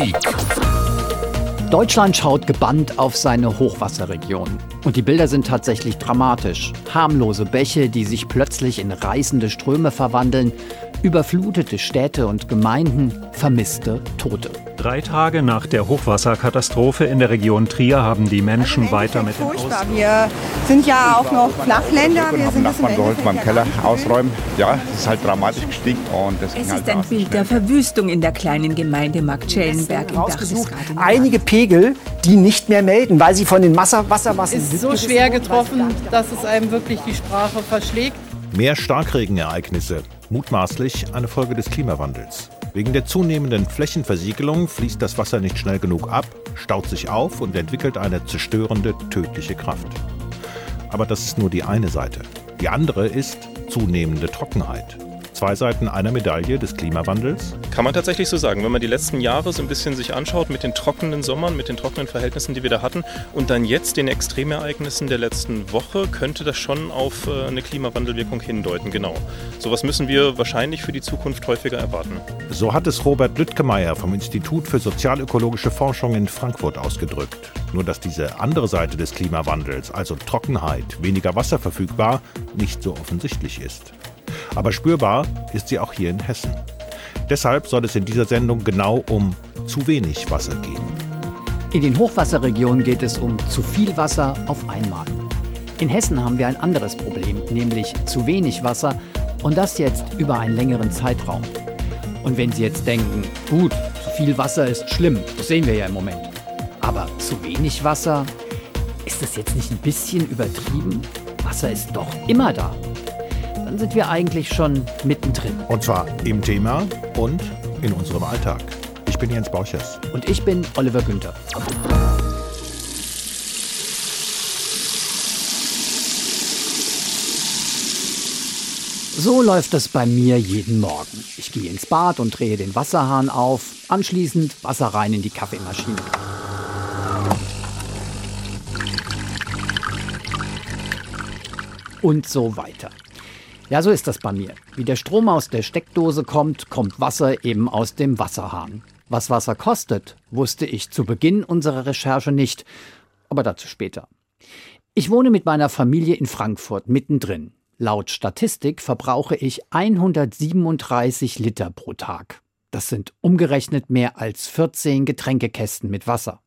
Politik. Deutschland schaut gebannt auf seine Hochwasserregion. Und die Bilder sind tatsächlich dramatisch. Harmlose Bäche, die sich plötzlich in reißende Ströme verwandeln, überflutete Städte und Gemeinden, vermisste Tote. Drei Tage nach der Hochwasserkatastrophe in der Region Trier haben die Menschen Also weiter mit den furchtbar. Wir sind ja auch noch Flachländer. Wir sind Nachbarn geholfen beim Keller nicht. ausräumen. Ja, es ist halt dramatisch gestiegen und Es halt ist ein rasend Bild der. Verwüstung in der kleinen Gemeinde Marktschellenberg rausgesucht. Berchtesgadener Einige Pegel, die nicht mehr melden, weil sie von den Wasser Wassermassen ist so schwer getroffen, dass es einem wirklich die Sprache verschlägt. Mehr Starkregenereignisse, mutmaßlich eine Folge des Klimawandels. Wegen der zunehmenden Flächenversiegelung fließt das Wasser nicht schnell genug ab, staut sich auf und entwickelt eine zerstörende, tödliche Kraft. Aber das ist nur die eine Seite. Die andere ist zunehmende Trockenheit. Zwei Seiten einer Medaille des Klimawandels. Kann man tatsächlich so sagen, wenn man die letzten Jahre so ein bisschen sich anschaut mit den trockenen Sommern, mit den trockenen Verhältnissen, die wir da hatten und dann jetzt den Extremereignissen der letzten Woche, könnte das schon auf äh, eine Klimawandelwirkung hindeuten, genau. Sowas müssen wir wahrscheinlich für die Zukunft häufiger erwarten. So hat es Robert Lüttgemeier vom Institut für sozialökologische Forschung in Frankfurt ausgedrückt. Nur dass diese andere Seite des Klimawandels, also Trockenheit, weniger Wasser verfügbar, nicht so offensichtlich ist. Aber spürbar ist sie auch hier in Hessen. Deshalb soll es in dieser Sendung genau um zu wenig Wasser gehen. In den Hochwasserregionen geht es um zu viel Wasser auf einmal. In Hessen haben wir ein anderes Problem, nämlich zu wenig Wasser und das jetzt über einen längeren Zeitraum. Und wenn Sie jetzt denken, gut, zu viel Wasser ist schlimm, das sehen wir ja im Moment. Aber zu wenig Wasser, ist das jetzt nicht ein bisschen übertrieben? Wasser ist doch immer da. Dann sind wir eigentlich schon mittendrin. Und zwar im Thema und in unserem Alltag. Ich bin Jens Bauchers. Und ich bin Oliver Günther. So läuft es bei mir jeden Morgen. Ich gehe ins Bad und drehe den Wasserhahn auf, anschließend Wasser rein in die Kaffeemaschine. Und so weiter. Ja, so ist das bei mir. Wie der Strom aus der Steckdose kommt, kommt Wasser eben aus dem Wasserhahn. Was Wasser kostet, wusste ich zu Beginn unserer Recherche nicht, aber dazu später. Ich wohne mit meiner Familie in Frankfurt mittendrin. Laut Statistik verbrauche ich 137 Liter pro Tag. Das sind umgerechnet mehr als 14 Getränkekästen mit Wasser.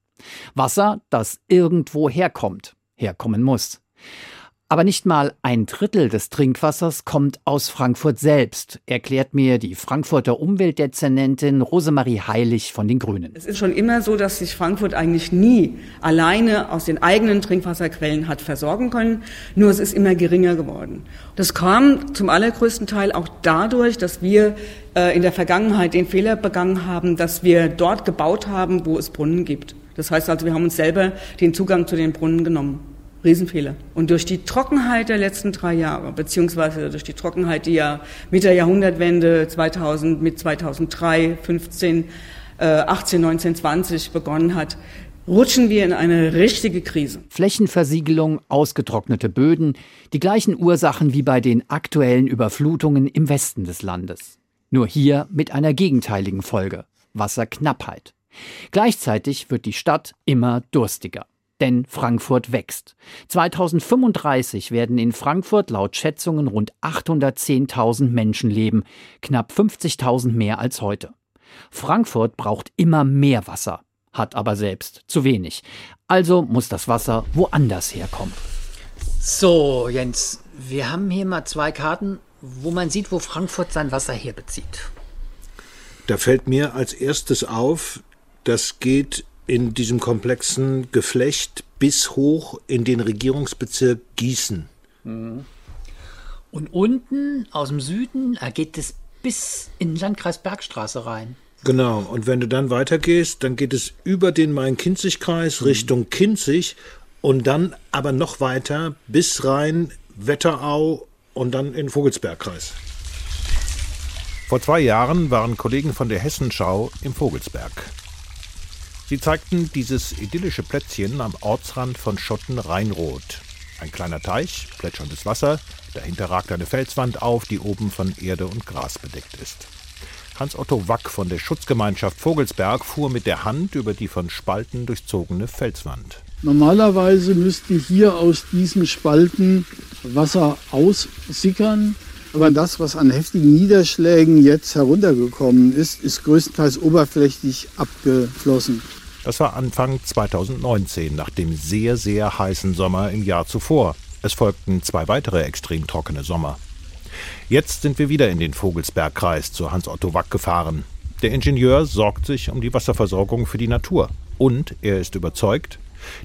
Wasser, das irgendwo herkommt, herkommen muss. Aber nicht mal ein Drittel des Trinkwassers kommt aus Frankfurt selbst, erklärt mir die Frankfurter Umweltdezernentin Rosemarie Heilig von den Grünen. Es ist schon immer so, dass sich Frankfurt eigentlich nie alleine aus den eigenen Trinkwasserquellen hat versorgen können, nur es ist immer geringer geworden. Das kam zum allergrößten Teil auch dadurch, dass wir äh, in der Vergangenheit den Fehler begangen haben, dass wir dort gebaut haben, wo es Brunnen gibt. Das heißt also, wir haben uns selber den Zugang zu den Brunnen genommen. Riesenfehler. Und durch die Trockenheit der letzten drei Jahre, beziehungsweise durch die Trockenheit, die ja mit der Jahrhundertwende 2000, mit 2003, 15, äh, 18, 19, 20 begonnen hat, rutschen wir in eine richtige Krise. Flächenversiegelung, ausgetrocknete Böden, die gleichen Ursachen wie bei den aktuellen Überflutungen im Westen des Landes. Nur hier mit einer gegenteiligen Folge. Wasserknappheit. Gleichzeitig wird die Stadt immer durstiger denn Frankfurt wächst. 2035 werden in Frankfurt laut Schätzungen rund 810.000 Menschen leben, knapp 50.000 mehr als heute. Frankfurt braucht immer mehr Wasser, hat aber selbst zu wenig. Also muss das Wasser woanders herkommen. So, Jens, wir haben hier mal zwei Karten, wo man sieht, wo Frankfurt sein Wasser herbezieht. Da fällt mir als erstes auf, das geht in diesem komplexen Geflecht bis hoch in den Regierungsbezirk Gießen. Und unten aus dem Süden geht es bis in den Landkreis Bergstraße rein. Genau, und wenn du dann weitergehst, dann geht es über den Main-Kinzig-Kreis mhm. Richtung Kinzig und dann aber noch weiter bis rein Wetterau und dann in Vogelsbergkreis. Vor zwei Jahren waren Kollegen von der Hessenschau im Vogelsberg. Sie zeigten dieses idyllische Plätzchen am Ortsrand von Schotten-Rheinroth. Ein kleiner Teich, plätscherndes Wasser, dahinter ragt eine Felswand auf, die oben von Erde und Gras bedeckt ist. Hans-Otto Wack von der Schutzgemeinschaft Vogelsberg fuhr mit der Hand über die von Spalten durchzogene Felswand. Normalerweise müsste hier aus diesen Spalten Wasser aussickern. Aber das, was an heftigen Niederschlägen jetzt heruntergekommen ist, ist größtenteils oberflächlich abgeflossen. Das war Anfang 2019, nach dem sehr, sehr heißen Sommer im Jahr zuvor. Es folgten zwei weitere extrem trockene Sommer. Jetzt sind wir wieder in den Vogelsbergkreis zu Hans-Otto Wack gefahren. Der Ingenieur sorgt sich um die Wasserversorgung für die Natur. Und er ist überzeugt,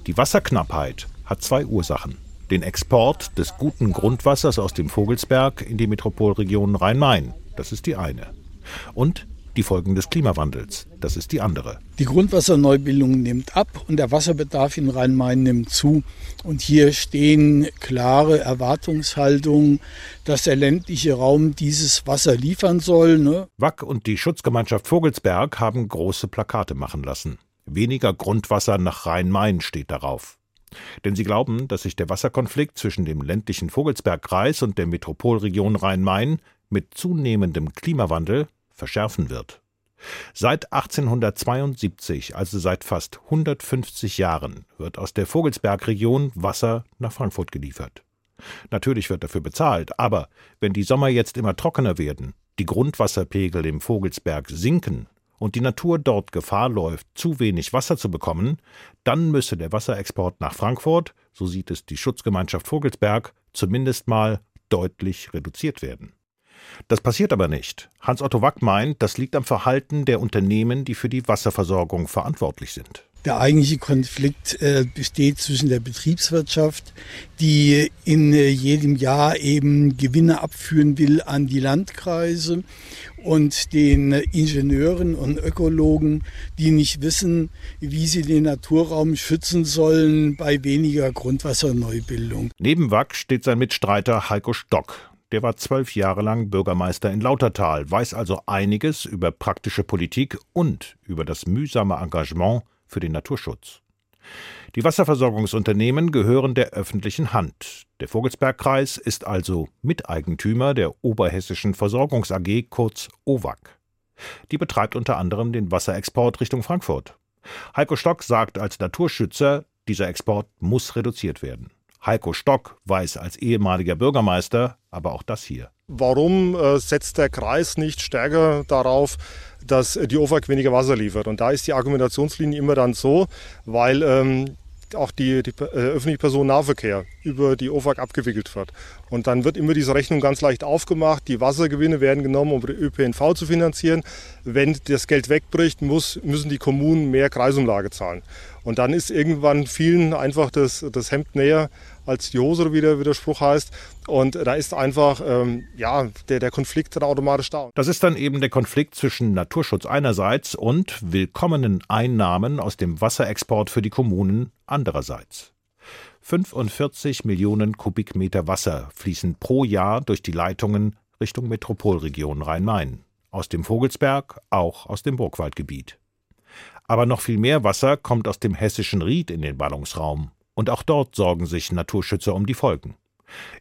die Wasserknappheit hat zwei Ursachen. Den Export des guten Grundwassers aus dem Vogelsberg in die Metropolregion Rhein-Main, das ist die eine. Und die Folgen des Klimawandels, das ist die andere. Die Grundwasserneubildung nimmt ab und der Wasserbedarf in Rhein-Main nimmt zu. Und hier stehen klare Erwartungshaltungen, dass der ländliche Raum dieses Wasser liefern soll. Ne? Wack und die Schutzgemeinschaft Vogelsberg haben große Plakate machen lassen. Weniger Grundwasser nach Rhein-Main steht darauf. Denn sie glauben, dass sich der Wasserkonflikt zwischen dem ländlichen Vogelsbergkreis und der Metropolregion Rhein-Main mit zunehmendem Klimawandel verschärfen wird. Seit 1872, also seit fast 150 Jahren, wird aus der Vogelsbergregion Wasser nach Frankfurt geliefert. Natürlich wird dafür bezahlt, aber wenn die Sommer jetzt immer trockener werden, die Grundwasserpegel im Vogelsberg sinken und die Natur dort Gefahr läuft, zu wenig Wasser zu bekommen, dann müsse der Wasserexport nach Frankfurt, so sieht es die Schutzgemeinschaft Vogelsberg, zumindest mal deutlich reduziert werden. Das passiert aber nicht. Hans-Otto Wack meint, das liegt am Verhalten der Unternehmen, die für die Wasserversorgung verantwortlich sind. Der eigentliche Konflikt äh, besteht zwischen der Betriebswirtschaft, die in äh, jedem Jahr eben Gewinne abführen will an die Landkreise und den Ingenieuren und Ökologen, die nicht wissen, wie sie den Naturraum schützen sollen bei weniger Grundwasserneubildung. Neben Wack steht sein Mitstreiter Heiko Stock. Der war zwölf Jahre lang Bürgermeister in Lautertal, weiß also einiges über praktische Politik und über das mühsame Engagement für den Naturschutz. Die Wasserversorgungsunternehmen gehören der öffentlichen Hand. Der Vogelsbergkreis ist also Miteigentümer der Oberhessischen Versorgungs AG, kurz OWAG. Die betreibt unter anderem den Wasserexport Richtung Frankfurt. Heiko Stock sagt als Naturschützer, dieser Export muss reduziert werden. Heiko Stock weiß als ehemaliger Bürgermeister aber auch das hier. Warum äh, setzt der Kreis nicht stärker darauf, dass die OFAG weniger Wasser liefert? Und da ist die Argumentationslinie immer dann so, weil ähm, auch die, die äh, öffentliche Personennahverkehr über die OFAG abgewickelt wird. Und dann wird immer diese Rechnung ganz leicht aufgemacht. Die Wassergewinne werden genommen, um den ÖPNV zu finanzieren. Wenn das Geld wegbricht, muss, müssen die Kommunen mehr Kreisumlage zahlen. Und dann ist irgendwann vielen einfach das, das Hemd näher als die Hose, wie der, wie Spruch heißt. Und da ist einfach, ähm, ja, der, der Konflikt dann automatisch da. Das ist dann eben der Konflikt zwischen Naturschutz einerseits und willkommenen Einnahmen aus dem Wasserexport für die Kommunen andererseits. 45 Millionen Kubikmeter Wasser fließen pro Jahr durch die Leitungen Richtung Metropolregion Rhein-Main. Aus dem Vogelsberg, auch aus dem Burgwaldgebiet. Aber noch viel mehr Wasser kommt aus dem hessischen Ried in den Ballungsraum. Und auch dort sorgen sich Naturschützer um die Folgen.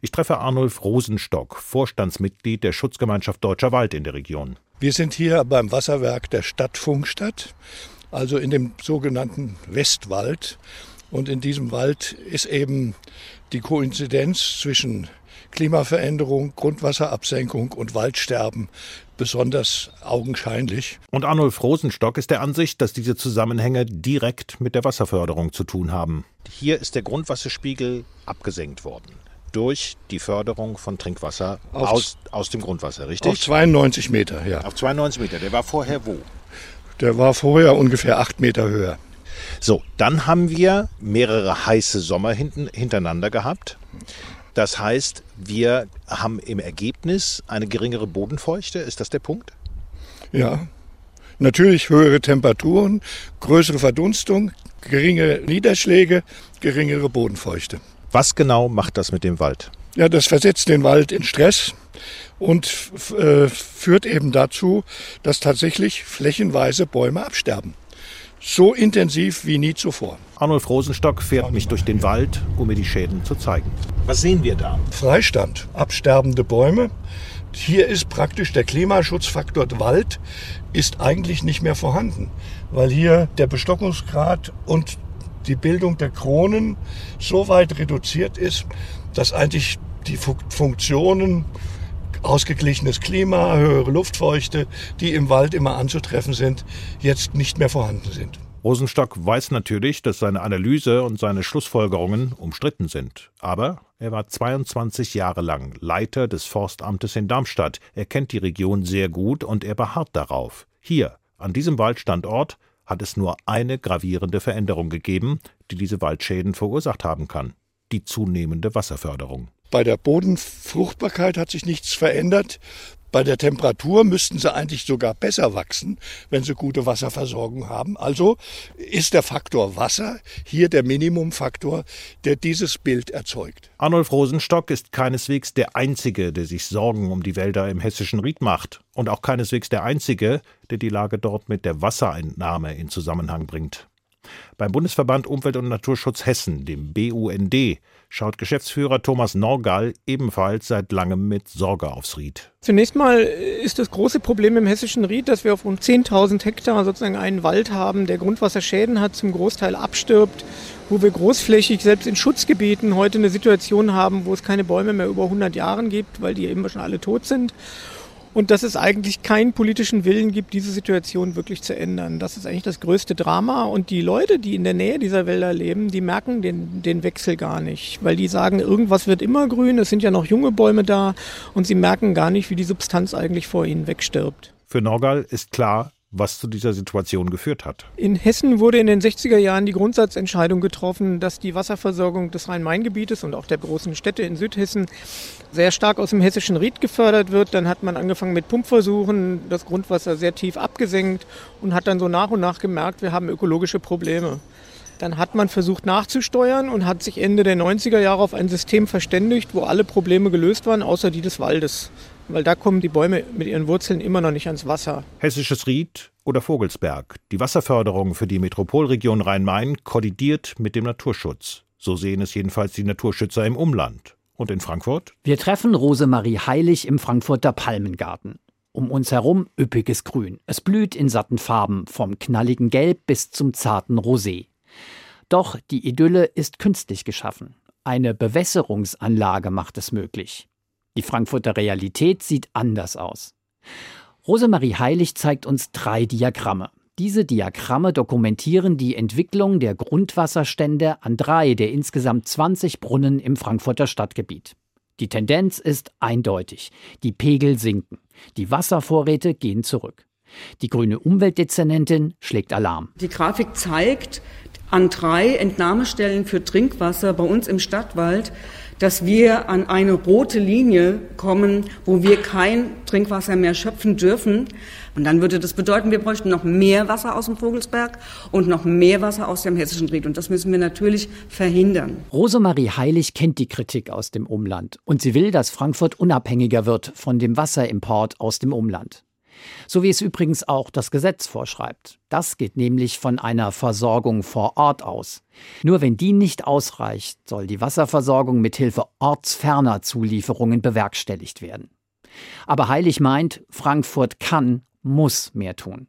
Ich treffe Arnulf Rosenstock, Vorstandsmitglied der Schutzgemeinschaft Deutscher Wald in der Region. Wir sind hier beim Wasserwerk der Stadt Funkstadt, also in dem sogenannten Westwald. Und in diesem Wald ist eben die Koinzidenz zwischen Klimaveränderung, Grundwasserabsenkung und Waldsterben besonders augenscheinlich. Und Arnulf Rosenstock ist der Ansicht, dass diese Zusammenhänge direkt mit der Wasserförderung zu tun haben. Hier ist der Grundwasserspiegel abgesenkt worden durch die Förderung von Trinkwasser aus, aus dem Grundwasser, richtig? Auf 92 Meter, ja. Auf 92 Meter. Der war vorher wo? Der war vorher ungefähr acht Meter höher. So, dann haben wir mehrere heiße Sommer hinten, hintereinander gehabt. Das heißt, wir haben im Ergebnis eine geringere Bodenfeuchte. Ist das der Punkt? Ja. Natürlich höhere Temperaturen, größere Verdunstung, geringe Niederschläge, geringere Bodenfeuchte. Was genau macht das mit dem Wald? Ja, das versetzt den Wald in Stress und äh, führt eben dazu, dass tatsächlich flächenweise Bäume absterben so intensiv wie nie zuvor. Arnulf Rosenstock fährt mich durch den Wald, um mir die Schäden zu zeigen. Was sehen wir da? Freistand, absterbende Bäume. hier ist praktisch der Klimaschutzfaktor Wald ist eigentlich nicht mehr vorhanden, weil hier der Bestockungsgrad und die Bildung der Kronen so weit reduziert ist, dass eigentlich die Funktionen ausgeglichenes Klima, höhere Luftfeuchte, die im Wald immer anzutreffen sind, jetzt nicht mehr vorhanden sind. Rosenstock weiß natürlich, dass seine Analyse und seine Schlussfolgerungen umstritten sind. Aber er war 22 Jahre lang Leiter des Forstamtes in Darmstadt. Er kennt die Region sehr gut und er beharrt darauf. Hier, an diesem Waldstandort, hat es nur eine gravierende Veränderung gegeben, die diese Waldschäden verursacht haben kann. Die zunehmende Wasserförderung. Bei der Bodenfruchtbarkeit hat sich nichts verändert. Bei der Temperatur müssten sie eigentlich sogar besser wachsen, wenn sie gute Wasserversorgung haben. Also ist der Faktor Wasser hier der Minimumfaktor, der dieses Bild erzeugt. Arnulf Rosenstock ist keineswegs der Einzige, der sich Sorgen um die Wälder im hessischen Ried macht. Und auch keineswegs der Einzige, der die Lage dort mit der Wasserentnahme in Zusammenhang bringt. Beim Bundesverband Umwelt und Naturschutz Hessen, dem BUND, schaut Geschäftsführer Thomas Norgal ebenfalls seit langem mit Sorge aufs Ried. Zunächst mal ist das große Problem im hessischen Ried, dass wir auf rund 10.000 Hektar sozusagen einen Wald haben, der Grundwasserschäden hat, zum Großteil abstirbt, wo wir großflächig selbst in Schutzgebieten heute eine Situation haben, wo es keine Bäume mehr über 100 Jahren gibt, weil die eben schon alle tot sind und dass es eigentlich keinen politischen Willen gibt, diese Situation wirklich zu ändern. Das ist eigentlich das größte Drama und die Leute, die in der Nähe dieser Wälder leben, die merken den, den Wechsel gar nicht, weil die sagen, irgendwas wird immer grün, es sind ja noch junge Bäume da und sie merken gar nicht, wie die Substanz eigentlich vor ihnen wegstirbt. Für Norgal ist klar, was zu dieser Situation geführt hat. In Hessen wurde in den 60er Jahren die Grundsatzentscheidung getroffen, dass die Wasserversorgung des Rhein-Main-Gebietes und auch der großen Städte in Südhessen sehr stark aus dem hessischen Ried gefördert wird. Dann hat man angefangen mit Pumpversuchen, das Grundwasser sehr tief abgesenkt und hat dann so nach und nach gemerkt, wir haben ökologische Probleme. Dann hat man versucht nachzusteuern und hat sich Ende der 90er Jahre auf ein System verständigt, wo alle Probleme gelöst waren, außer die des Waldes. Weil da kommen die Bäume mit ihren Wurzeln immer noch nicht ans Wasser. Hessisches Ried oder Vogelsberg. Die Wasserförderung für die Metropolregion Rhein-Main kollidiert mit dem Naturschutz. So sehen es jedenfalls die Naturschützer im Umland. Und in Frankfurt? Wir treffen Rosemarie Heilig im Frankfurter Palmengarten. Um uns herum üppiges Grün. Es blüht in satten Farben, vom knalligen Gelb bis zum zarten Rosé. Doch die Idylle ist künstlich geschaffen. Eine Bewässerungsanlage macht es möglich. Die Frankfurter Realität sieht anders aus. Rosemarie Heilig zeigt uns drei Diagramme. Diese Diagramme dokumentieren die Entwicklung der Grundwasserstände an drei der insgesamt 20 Brunnen im Frankfurter Stadtgebiet. Die Tendenz ist eindeutig. Die Pegel sinken. Die Wasservorräte gehen zurück. Die grüne Umweltdezernentin schlägt Alarm. Die Grafik zeigt an drei Entnahmestellen für Trinkwasser bei uns im Stadtwald, dass wir an eine rote Linie kommen, wo wir kein Trinkwasser mehr schöpfen dürfen. Und dann würde das bedeuten, wir bräuchten noch mehr Wasser aus dem Vogelsberg und noch mehr Wasser aus dem Hessischen Ried. Und das müssen wir natürlich verhindern. Rosemarie Heilig kennt die Kritik aus dem Umland. Und sie will, dass Frankfurt unabhängiger wird von dem Wasserimport aus dem Umland. So wie es übrigens auch das Gesetz vorschreibt. Das geht nämlich von einer Versorgung vor Ort aus. Nur wenn die nicht ausreicht, soll die Wasserversorgung mithilfe ortsferner Zulieferungen bewerkstelligt werden. Aber Heilig meint, Frankfurt kann, muss mehr tun.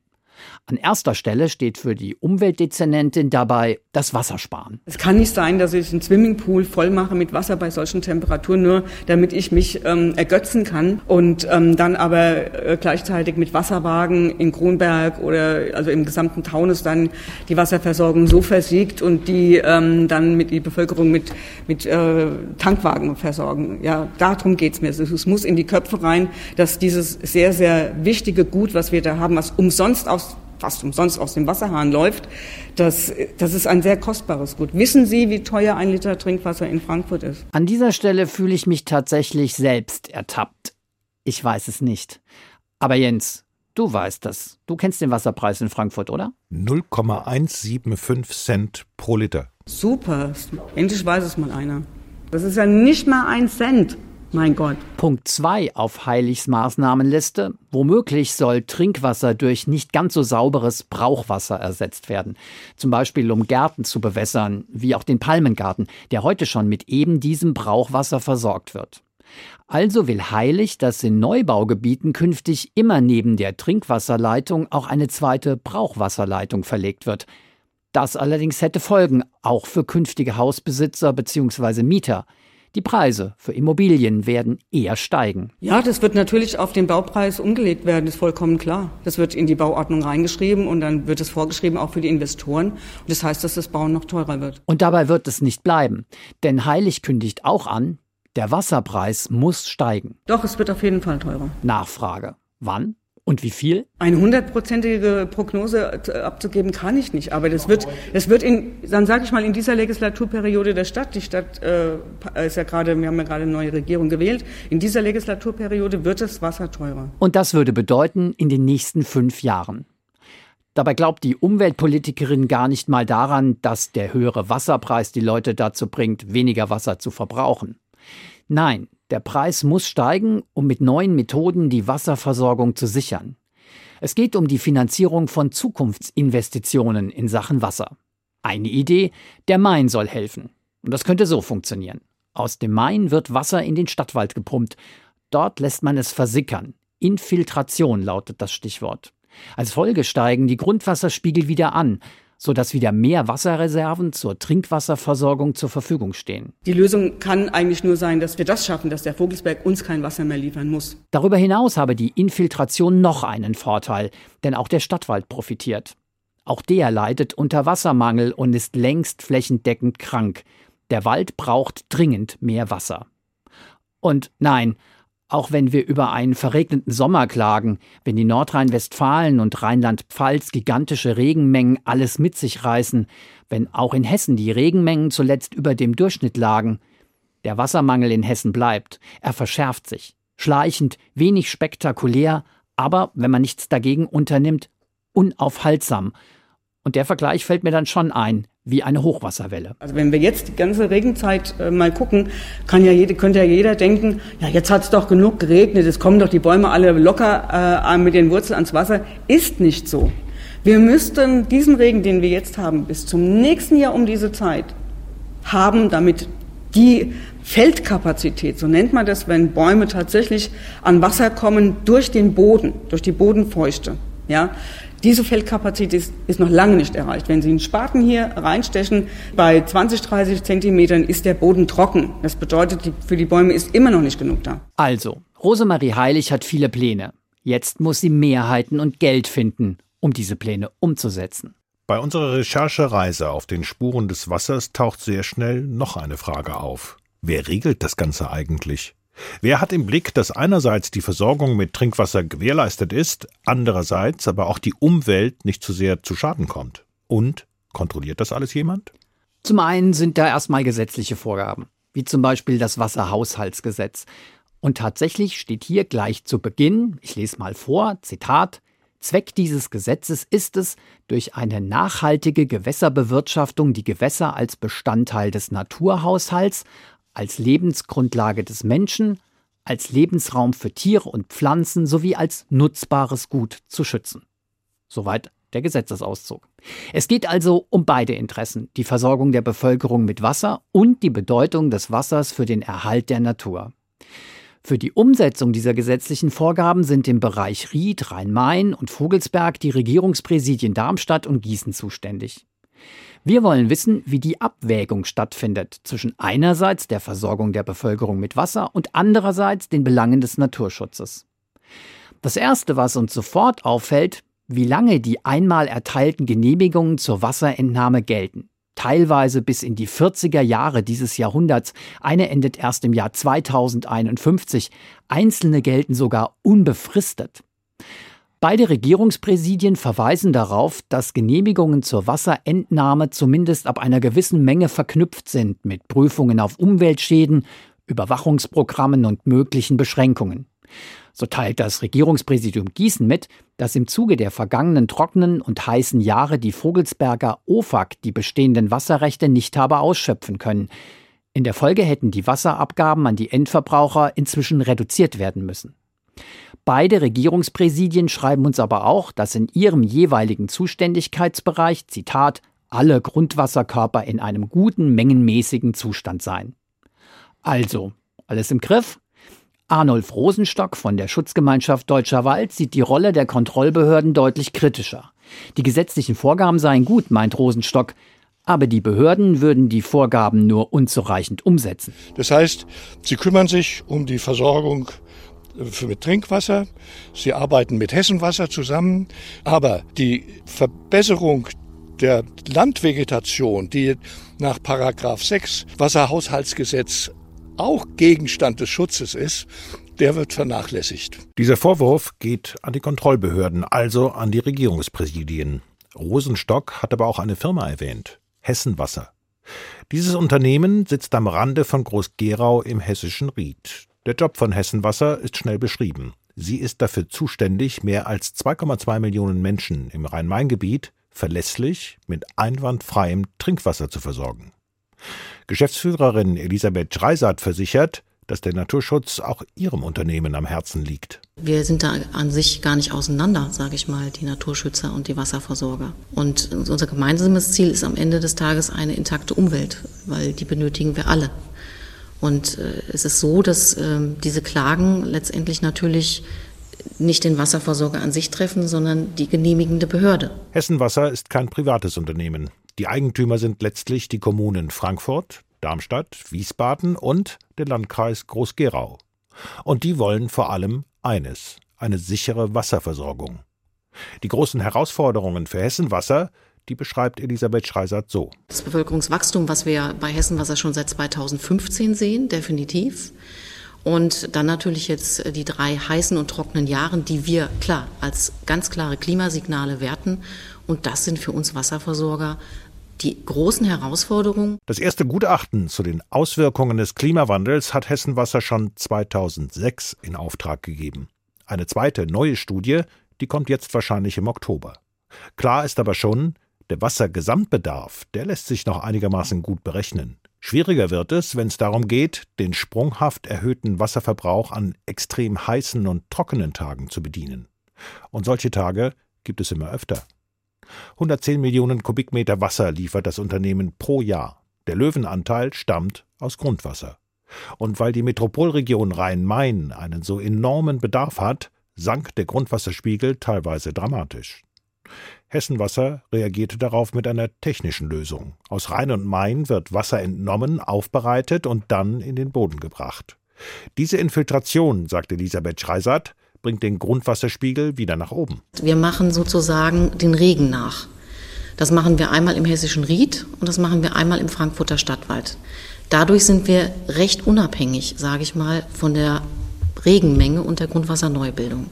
An erster Stelle steht für die Umweltdezernentin dabei das Wassersparen. Es kann nicht sein, dass ich einen Swimmingpool voll mache mit Wasser bei solchen Temperaturen, nur damit ich mich ähm, ergötzen kann und ähm, dann aber äh, gleichzeitig mit Wasserwagen in Kronberg oder also im gesamten Taunus dann die Wasserversorgung so versiegt und die ähm, dann mit die Bevölkerung mit, mit äh, Tankwagen versorgen. Ja, darum geht's mir. Es muss in die Köpfe rein, dass dieses sehr, sehr wichtige Gut, was wir da haben, was umsonst aus fast umsonst aus dem Wasserhahn läuft, das, das ist ein sehr kostbares Gut. Wissen Sie, wie teuer ein Liter Trinkwasser in Frankfurt ist? An dieser Stelle fühle ich mich tatsächlich selbst ertappt. Ich weiß es nicht. Aber Jens, du weißt das. Du kennst den Wasserpreis in Frankfurt, oder? 0,175 Cent pro Liter. Super. Endlich weiß es mal einer. Das ist ja nicht mal ein Cent. Mein Gott. Punkt 2 auf Heiligs Maßnahmenliste. Womöglich soll Trinkwasser durch nicht ganz so sauberes Brauchwasser ersetzt werden. Zum Beispiel um Gärten zu bewässern, wie auch den Palmengarten, der heute schon mit eben diesem Brauchwasser versorgt wird. Also will Heilig, dass in Neubaugebieten künftig immer neben der Trinkwasserleitung auch eine zweite Brauchwasserleitung verlegt wird. Das allerdings hätte Folgen, auch für künftige Hausbesitzer bzw. Mieter. Die Preise für Immobilien werden eher steigen. Ja, das wird natürlich auf den Baupreis umgelegt werden, ist vollkommen klar. Das wird in die Bauordnung reingeschrieben und dann wird es vorgeschrieben auch für die Investoren. Und das heißt, dass das Bauen noch teurer wird. Und dabei wird es nicht bleiben. Denn Heilig kündigt auch an, der Wasserpreis muss steigen. Doch, es wird auf jeden Fall teurer. Nachfrage. Wann? Und wie viel? Eine hundertprozentige Prognose abzugeben kann ich nicht, aber das wird, das wird in, dann sage ich mal, in dieser Legislaturperiode der Stadt, die Stadt äh, ist ja gerade, wir haben ja gerade eine neue Regierung gewählt, in dieser Legislaturperiode wird das Wasser teurer. Und das würde bedeuten, in den nächsten fünf Jahren. Dabei glaubt die Umweltpolitikerin gar nicht mal daran, dass der höhere Wasserpreis die Leute dazu bringt, weniger Wasser zu verbrauchen. Nein, der Preis muss steigen, um mit neuen Methoden die Wasserversorgung zu sichern. Es geht um die Finanzierung von Zukunftsinvestitionen in Sachen Wasser. Eine Idee, der Main soll helfen. Und das könnte so funktionieren. Aus dem Main wird Wasser in den Stadtwald gepumpt. Dort lässt man es versickern. Infiltration lautet das Stichwort. Als Folge steigen die Grundwasserspiegel wieder an sodass wieder mehr Wasserreserven zur Trinkwasserversorgung zur Verfügung stehen. Die Lösung kann eigentlich nur sein, dass wir das schaffen, dass der Vogelsberg uns kein Wasser mehr liefern muss. Darüber hinaus habe die Infiltration noch einen Vorteil, denn auch der Stadtwald profitiert. Auch der leidet unter Wassermangel und ist längst flächendeckend krank. Der Wald braucht dringend mehr Wasser. Und nein, auch wenn wir über einen verregneten Sommer klagen, wenn die Nordrhein-Westfalen und Rheinland-Pfalz gigantische Regenmengen alles mit sich reißen, wenn auch in Hessen die Regenmengen zuletzt über dem Durchschnitt lagen, der Wassermangel in Hessen bleibt, er verschärft sich, schleichend, wenig spektakulär, aber, wenn man nichts dagegen unternimmt, unaufhaltsam. Und der Vergleich fällt mir dann schon ein, wie eine Hochwasserwelle. Also wenn wir jetzt die ganze Regenzeit äh, mal gucken, kann ja jede, könnte ja jeder denken, ja jetzt hat es doch genug geregnet, es kommen doch die Bäume alle locker äh, mit den Wurzeln ans Wasser. Ist nicht so. Wir müssten diesen Regen, den wir jetzt haben, bis zum nächsten Jahr um diese Zeit haben, damit die Feldkapazität, so nennt man das, wenn Bäume tatsächlich an Wasser kommen durch den Boden, durch die Bodenfeuchte, ja, diese Feldkapazität ist, ist, noch lange nicht erreicht. Wenn Sie einen Spaten hier reinstechen, bei 20, 30 Zentimetern ist der Boden trocken. Das bedeutet, für die Bäume ist immer noch nicht genug da. Also, Rosemarie Heilig hat viele Pläne. Jetzt muss sie Mehrheiten und Geld finden, um diese Pläne umzusetzen. Bei unserer Recherchereise auf den Spuren des Wassers taucht sehr schnell noch eine Frage auf. Wer regelt das Ganze eigentlich? Wer hat im Blick, dass einerseits die Versorgung mit Trinkwasser gewährleistet ist, andererseits aber auch die Umwelt nicht zu sehr zu Schaden kommt? Und kontrolliert das alles jemand? Zum einen sind da erstmal gesetzliche Vorgaben, wie zum Beispiel das Wasserhaushaltsgesetz. Und tatsächlich steht hier gleich zu Beginn, ich lese mal vor, Zitat, Zweck dieses Gesetzes ist es, durch eine nachhaltige Gewässerbewirtschaftung die Gewässer als Bestandteil des Naturhaushalts als Lebensgrundlage des Menschen, als Lebensraum für Tiere und Pflanzen sowie als nutzbares Gut zu schützen. Soweit der Gesetzesauszug. Es geht also um beide Interessen, die Versorgung der Bevölkerung mit Wasser und die Bedeutung des Wassers für den Erhalt der Natur. Für die Umsetzung dieser gesetzlichen Vorgaben sind im Bereich Ried, Rhein-Main und Vogelsberg die Regierungspräsidien Darmstadt und Gießen zuständig. Wir wollen wissen, wie die Abwägung stattfindet zwischen einerseits der Versorgung der Bevölkerung mit Wasser und andererseits den Belangen des Naturschutzes. Das Erste, was uns sofort auffällt, wie lange die einmal erteilten Genehmigungen zur Wasserentnahme gelten. Teilweise bis in die 40er Jahre dieses Jahrhunderts. Eine endet erst im Jahr 2051. Einzelne gelten sogar unbefristet. Beide Regierungspräsidien verweisen darauf, dass Genehmigungen zur Wasserentnahme zumindest ab einer gewissen Menge verknüpft sind mit Prüfungen auf Umweltschäden, Überwachungsprogrammen und möglichen Beschränkungen. So teilt das Regierungspräsidium Gießen mit, dass im Zuge der vergangenen trockenen und heißen Jahre die Vogelsberger OFAG die bestehenden Wasserrechte nicht habe ausschöpfen können. In der Folge hätten die Wasserabgaben an die Endverbraucher inzwischen reduziert werden müssen. Beide Regierungspräsidien schreiben uns aber auch, dass in ihrem jeweiligen Zuständigkeitsbereich, Zitat, alle Grundwasserkörper in einem guten mengenmäßigen Zustand seien. Also, alles im Griff? Arnulf Rosenstock von der Schutzgemeinschaft Deutscher Wald sieht die Rolle der Kontrollbehörden deutlich kritischer. Die gesetzlichen Vorgaben seien gut, meint Rosenstock, aber die Behörden würden die Vorgaben nur unzureichend umsetzen. Das heißt, sie kümmern sich um die Versorgung mit Trinkwasser. Sie arbeiten mit Hessenwasser zusammen. Aber die Verbesserung der Landvegetation, die nach Paragraph 6 Wasserhaushaltsgesetz auch Gegenstand des Schutzes ist, der wird vernachlässigt. Dieser Vorwurf geht an die Kontrollbehörden, also an die Regierungspräsidien. Rosenstock hat aber auch eine Firma erwähnt, Hessenwasser. Dieses Unternehmen sitzt am Rande von Groß-Gerau im hessischen Ried. Der Job von Hessenwasser ist schnell beschrieben. Sie ist dafür zuständig, mehr als 2,2 Millionen Menschen im Rhein-Main-Gebiet verlässlich mit einwandfreiem Trinkwasser zu versorgen. Geschäftsführerin Elisabeth Schreisart versichert, dass der Naturschutz auch ihrem Unternehmen am Herzen liegt. Wir sind da an sich gar nicht auseinander, sage ich mal, die Naturschützer und die Wasserversorger. Und unser gemeinsames Ziel ist am Ende des Tages eine intakte Umwelt, weil die benötigen wir alle. Und äh, es ist so, dass äh, diese Klagen letztendlich natürlich nicht den Wasserversorger an sich treffen, sondern die genehmigende Behörde. Hessenwasser ist kein privates Unternehmen. Die Eigentümer sind letztlich die Kommunen Frankfurt, Darmstadt, Wiesbaden und der Landkreis Groß-Gerau. Und die wollen vor allem eines, eine sichere Wasserversorgung. Die großen Herausforderungen für Hessenwasser die beschreibt Elisabeth Schreisert so. Das Bevölkerungswachstum, was wir bei Hessenwasser schon seit 2015 sehen, definitiv. Und dann natürlich jetzt die drei heißen und trockenen Jahre, die wir klar als ganz klare Klimasignale werten. Und das sind für uns Wasserversorger die großen Herausforderungen. Das erste Gutachten zu den Auswirkungen des Klimawandels hat Hessenwasser schon 2006 in Auftrag gegeben. Eine zweite neue Studie, die kommt jetzt wahrscheinlich im Oktober. Klar ist aber schon, der Wassergesamtbedarf, der lässt sich noch einigermaßen gut berechnen. Schwieriger wird es, wenn es darum geht, den sprunghaft erhöhten Wasserverbrauch an extrem heißen und trockenen Tagen zu bedienen. Und solche Tage gibt es immer öfter. 110 Millionen Kubikmeter Wasser liefert das Unternehmen pro Jahr. Der Löwenanteil stammt aus Grundwasser. Und weil die Metropolregion Rhein-Main einen so enormen Bedarf hat, sank der Grundwasserspiegel teilweise dramatisch. Hessenwasser reagierte darauf mit einer technischen Lösung. Aus Rhein und Main wird Wasser entnommen, aufbereitet und dann in den Boden gebracht. Diese Infiltration, sagt Elisabeth Schreisat, bringt den Grundwasserspiegel wieder nach oben. Wir machen sozusagen den Regen nach. Das machen wir einmal im hessischen Ried und das machen wir einmal im Frankfurter Stadtwald. Dadurch sind wir recht unabhängig, sage ich mal, von der Regenmenge und der Grundwasserneubildung.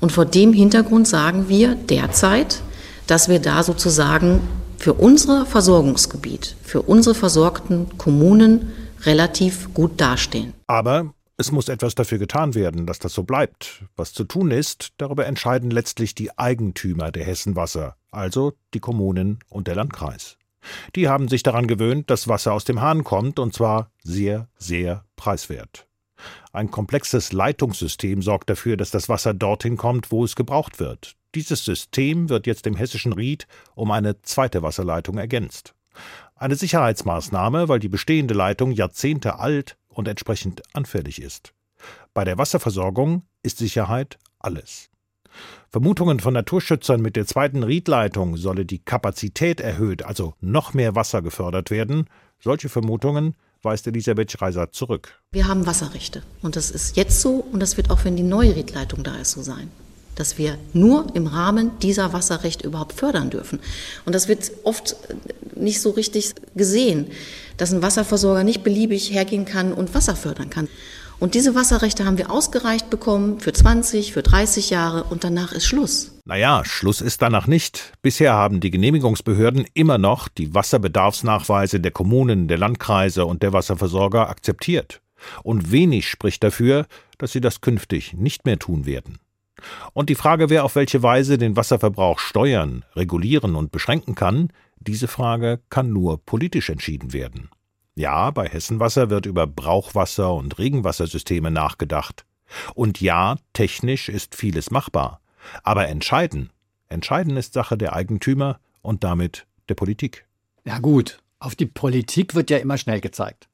Und vor dem Hintergrund sagen wir derzeit, dass wir da sozusagen für unser Versorgungsgebiet, für unsere versorgten Kommunen relativ gut dastehen. Aber es muss etwas dafür getan werden, dass das so bleibt. Was zu tun ist, darüber entscheiden letztlich die Eigentümer der Hessenwasser, also die Kommunen und der Landkreis. Die haben sich daran gewöhnt, dass Wasser aus dem Hahn kommt, und zwar sehr, sehr preiswert. Ein komplexes Leitungssystem sorgt dafür, dass das Wasser dorthin kommt, wo es gebraucht wird. Dieses System wird jetzt im hessischen Ried um eine zweite Wasserleitung ergänzt. Eine Sicherheitsmaßnahme, weil die bestehende Leitung Jahrzehnte alt und entsprechend anfällig ist. Bei der Wasserversorgung ist Sicherheit alles. Vermutungen von Naturschützern mit der zweiten Riedleitung solle die Kapazität erhöht, also noch mehr Wasser gefördert werden, solche Vermutungen weist Elisabeth Schreiser zurück. Wir haben Wasserrechte. Und das ist jetzt so und das wird auch, wenn die neue Riedleitung da ist, so sein. Dass wir nur im Rahmen dieser Wasserrechte überhaupt fördern dürfen. Und das wird oft nicht so richtig gesehen, dass ein Wasserversorger nicht beliebig hergehen kann und Wasser fördern kann. Und diese Wasserrechte haben wir ausgereicht bekommen für 20, für 30 Jahre und danach ist Schluss. Naja, Schluss ist danach nicht. Bisher haben die Genehmigungsbehörden immer noch die Wasserbedarfsnachweise der Kommunen, der Landkreise und der Wasserversorger akzeptiert. Und wenig spricht dafür, dass sie das künftig nicht mehr tun werden. Und die Frage, wer auf welche Weise den Wasserverbrauch steuern, regulieren und beschränken kann, diese Frage kann nur politisch entschieden werden. Ja, bei Hessenwasser wird über Brauchwasser- und Regenwassersysteme nachgedacht. Und ja, technisch ist vieles machbar. Aber entscheiden, entscheiden ist Sache der Eigentümer und damit der Politik. Ja gut, auf die Politik wird ja immer schnell gezeigt.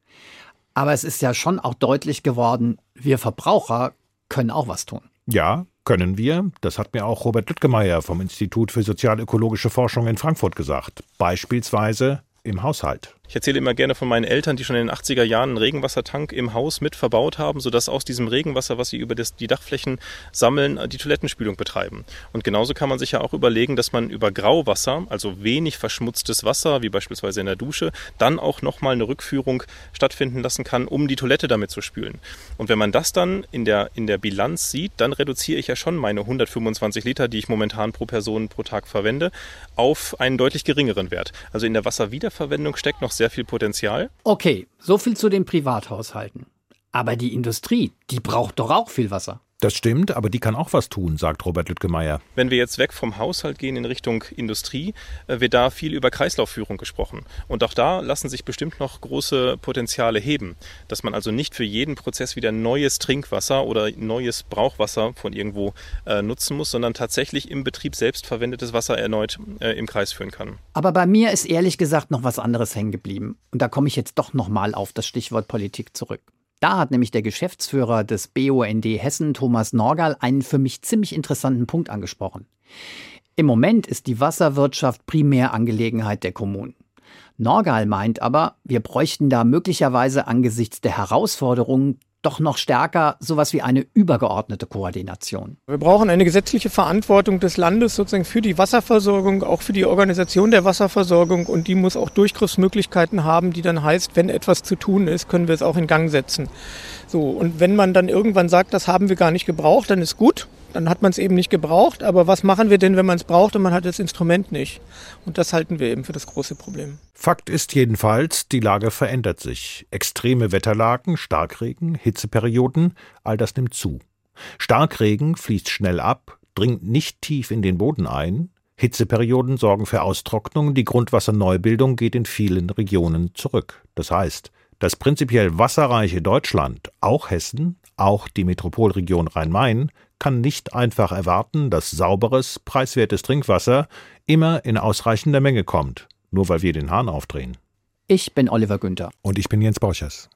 Aber es ist ja schon auch deutlich geworden, wir Verbraucher können auch was tun. Ja, können wir. Das hat mir auch Robert Lüttgemeier vom Institut für sozialökologische Forschung in Frankfurt gesagt. Beispielsweise im Haushalt. Ich erzähle immer gerne von meinen Eltern, die schon in den 80er Jahren einen Regenwassertank im Haus mit verbaut haben, sodass aus diesem Regenwasser, was sie über das, die Dachflächen sammeln, die Toilettenspülung betreiben. Und genauso kann man sich ja auch überlegen, dass man über Grauwasser, also wenig verschmutztes Wasser, wie beispielsweise in der Dusche, dann auch nochmal eine Rückführung stattfinden lassen kann, um die Toilette damit zu spülen. Und wenn man das dann in der, in der Bilanz sieht, dann reduziere ich ja schon meine 125 Liter, die ich momentan pro Person pro Tag verwende, auf einen deutlich geringeren Wert. Also in der Wasserwiederverwendung steckt noch sehr viel Potenzial. Okay, so viel zu den Privathaushalten. Aber die Industrie, die braucht doch auch viel Wasser. Das stimmt, aber die kann auch was tun, sagt Robert Lüttgemeier. Wenn wir jetzt weg vom Haushalt gehen in Richtung Industrie, äh, wird da viel über Kreislaufführung gesprochen. Und auch da lassen sich bestimmt noch große Potenziale heben. Dass man also nicht für jeden Prozess wieder neues Trinkwasser oder neues Brauchwasser von irgendwo äh, nutzen muss, sondern tatsächlich im Betrieb selbst verwendetes Wasser erneut äh, im Kreis führen kann. Aber bei mir ist ehrlich gesagt noch was anderes hängen geblieben. Und da komme ich jetzt doch nochmal auf das Stichwort Politik zurück. Da hat nämlich der Geschäftsführer des BUND Hessen, Thomas Norgal, einen für mich ziemlich interessanten Punkt angesprochen. Im Moment ist die Wasserwirtschaft primär Angelegenheit der Kommunen. Norgal meint aber, wir bräuchten da möglicherweise angesichts der Herausforderungen doch noch stärker sowas wie eine übergeordnete Koordination. Wir brauchen eine gesetzliche Verantwortung des Landes sozusagen für die Wasserversorgung, auch für die Organisation der Wasserversorgung und die muss auch Durchgriffsmöglichkeiten haben, die dann heißt, wenn etwas zu tun ist, können wir es auch in Gang setzen. So, und wenn man dann irgendwann sagt, das haben wir gar nicht gebraucht, dann ist gut, dann hat man es eben nicht gebraucht. Aber was machen wir denn, wenn man es braucht und man hat das Instrument nicht? Und das halten wir eben für das große Problem. Fakt ist jedenfalls, die Lage verändert sich. Extreme Wetterlagen, Starkregen, Hitzeperioden, all das nimmt zu. Starkregen fließt schnell ab, dringt nicht tief in den Boden ein. Hitzeperioden sorgen für Austrocknung, die Grundwasserneubildung geht in vielen Regionen zurück. Das heißt, das prinzipiell wasserreiche Deutschland, auch Hessen, auch die Metropolregion Rhein-Main, kann nicht einfach erwarten, dass sauberes, preiswertes Trinkwasser immer in ausreichender Menge kommt, nur weil wir den Hahn aufdrehen. Ich bin Oliver Günther. Und ich bin Jens Borchers.